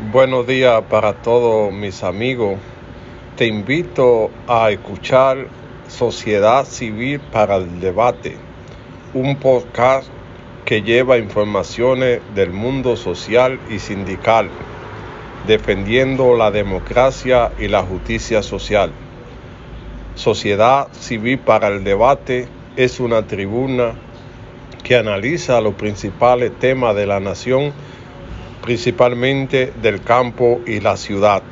Buenos días para todos mis amigos. Te invito a escuchar Sociedad Civil para el Debate, un podcast que lleva informaciones del mundo social y sindical, defendiendo la democracia y la justicia social. Sociedad Civil para el Debate es una tribuna que analiza los principales temas de la nación, principalmente del campo y la ciudad.